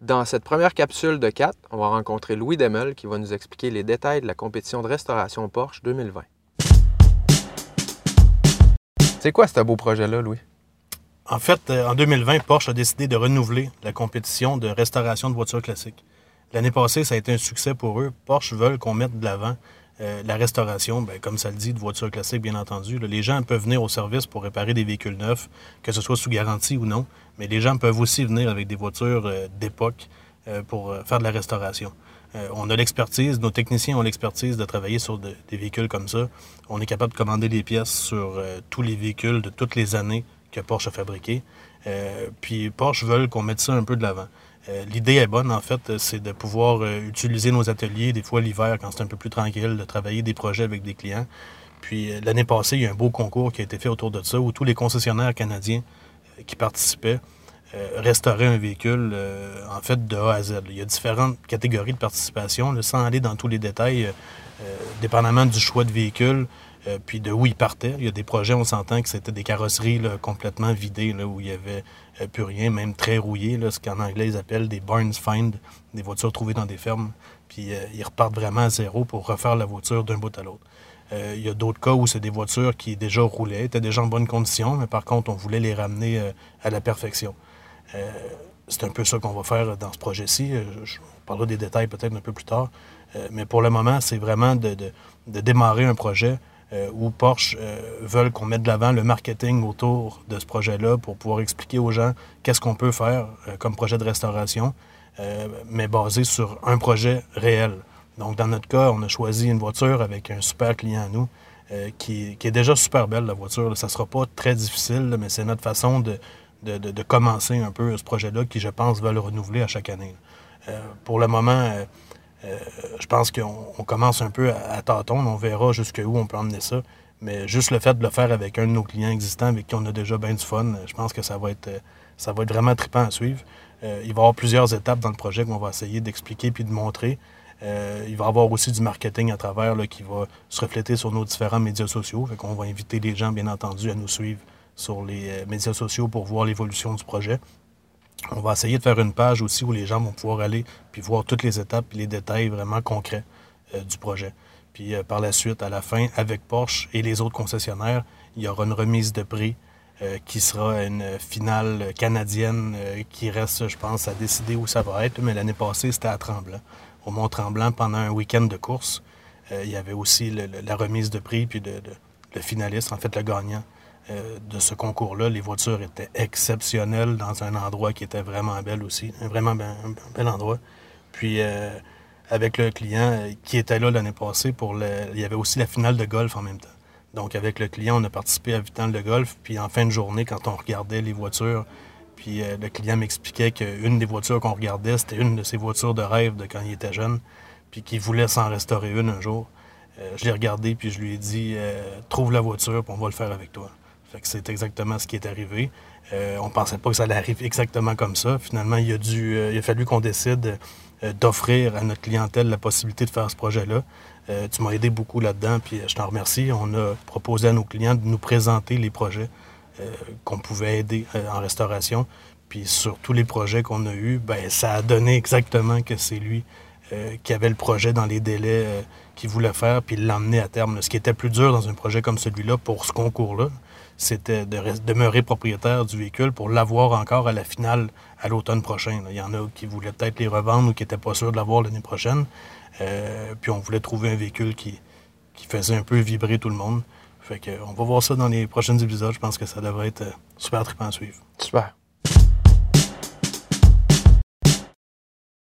Dans cette première capsule de 4, on va rencontrer Louis Demel qui va nous expliquer les détails de la compétition de restauration Porsche 2020. C'est quoi ce beau projet-là, Louis? En fait, euh, en 2020, Porsche a décidé de renouveler la compétition de restauration de voitures classiques. L'année passée, ça a été un succès pour eux. Porsche veulent qu'on mette de l'avant euh, la restauration, ben, comme ça le dit, de voitures classiques, bien entendu. les gens peuvent venir au service pour réparer des véhicules neufs, que ce soit sous garantie ou non, mais les gens peuvent aussi venir avec des voitures euh, d'époque euh, pour faire de la restauration. on a l'expertise, nos techniciens ont l'expertise de travailler sur des véhicules comme ça. On est capable de commander des pièces sur tous les véhicules de toutes les années que Porsche a fabriqués. puis Porsche veulent qu'on mette ça un peu de l'avant. Euh, l'idée est bonne, en fait, c'est de pouvoir euh, utiliser nos ateliers, des fois l'hiver, quand c'est un peu plus tranquille, de travailler des projets avec des clients. Puis euh, l'année passée, il y a un beau concours qui a été fait autour de ça, où tous les concessionnaires canadiens qui participaient restauraient un véhicule, en fait, de A à Z. Il y a différentes catégories de participation, sans aller dans tous les détails, dépendamment du choix de véhicule. Puis de où ils partaient. Il y a des projets, on s'entend que c'était des carrosseries complètement vidées, là, où il y avait euh, plus rien, même très rouillé, ce qu'en anglais ils appellent des barns find, des voitures trouvées dans des fermes. Puis euh, ils repartent vraiment à zéro pour refaire la voiture d'un bout à l'autre. Euh, il y a d'autres cas où c'est des voitures qui déjà roulaient, étaient déjà en bonne condition, mais par contre, on voulait les ramener à la perfection. c'est un peu ça qu'on va faire dans ce projet-ci. Je, on parlera des détails peut-être un peu plus tard. mais pour le moment, c'est vraiment de, démarrer un projet euh, où Porsche euh, veulent qu'on mette de l'avant le marketing autour de ce projet-là pour pouvoir expliquer aux gens qu'est-ce qu'on peut faire euh, comme projet de restauration, mais basé sur un projet réel. Donc, dans notre cas, on a choisi une voiture avec un super client à nous, qui, est déjà super belle, la voiture. Ça ne sera pas très difficile, mais c'est notre façon de, de, commencer un peu ce projet-là qui, je pense, va le renouveler à chaque année. pour le moment, euh, je pense qu'on commence un peu à, tâton. On verra jusqu'où on peut emmener ça. Mais juste le fait de le faire avec un de nos clients existants avec qui on a déjà bien du fun, je pense que ça va être, être vraiment trippant à suivre. Euh, il va y avoir plusieurs étapes dans le projet qu'on va essayer d'expliquer puis de montrer. Euh, il va y avoir aussi du marketing à travers qui va se refléter sur nos différents médias sociaux. Qu'on va inviter les gens, bien entendu, à nous suivre sur les médias sociaux pour voir l'évolution du projet. On va essayer de faire une page aussi où les gens vont pouvoir aller puis voir toutes les étapes et les détails vraiment concrets euh, du projet. Puis euh, par la suite, à la fin, avec Porsche et les autres concessionnaires, il y aura une remise de prix euh, qui sera une finale canadienne qui reste, je pense, à décider où ça va être. Mais l'année passée, c'était à Tremblant, au Mont-Tremblant, pendant un week-end de course. il y avait aussi la remise de prix puis le finaliste, en fait le gagnant euh, de ce concours-là. Les voitures étaient exceptionnelles dans un endroit qui était vraiment bel aussi, un vraiment bel endroit. Puis euh, avec le client euh, qui était là l'année passée, pour le, il y avait aussi la finale de golf en même temps. Donc avec le client, on a participé à finale de golf. Puis en fin de journée, quand on regardait les voitures, puis le client m'expliquait qu'une des voitures qu'on regardait, c'était une de ses voitures de rêve de quand il était jeune, puis qu'il voulait s'en restaurer une un jour. je l'ai regardé, puis je lui ai dit Trouve la voiture, puis on va le faire avec toi c'est exactement ce qui est arrivé. Euh, on pensait pas que ça allait arriver exactement comme ça. Finalement, il a, euh, fallu qu'on décide euh, d'offrir à notre clientèle la possibilité de faire ce projet-là. tu m'as aidé beaucoup là-dedans, puis je t'en remercie. On a proposé à nos clients de nous présenter les projets qu'on pouvait aider en restauration. Puis sur tous les projets qu'on a eus, ben, ça a donné exactement que c'est lui qui avait le projet dans les délais qu'il voulait faire, puis l'emmener à terme. Ce qui était plus dur dans un projet comme celui-là pour ce concours-là, c'était de demeurer propriétaire du véhicule pour l'avoir encore à la finale à l'automne prochain. Il y en a qui voulaient peut-être les revendre ou qui n'étaient pas sûrs de l'avoir l'année prochaine. Euh, puis on voulait trouver un véhicule qui, qui faisait un peu vibrer tout le monde. Fait que, on va voir ça dans les prochains épisodes. Je pense que ça devrait être euh, super trippant à suivre. Super.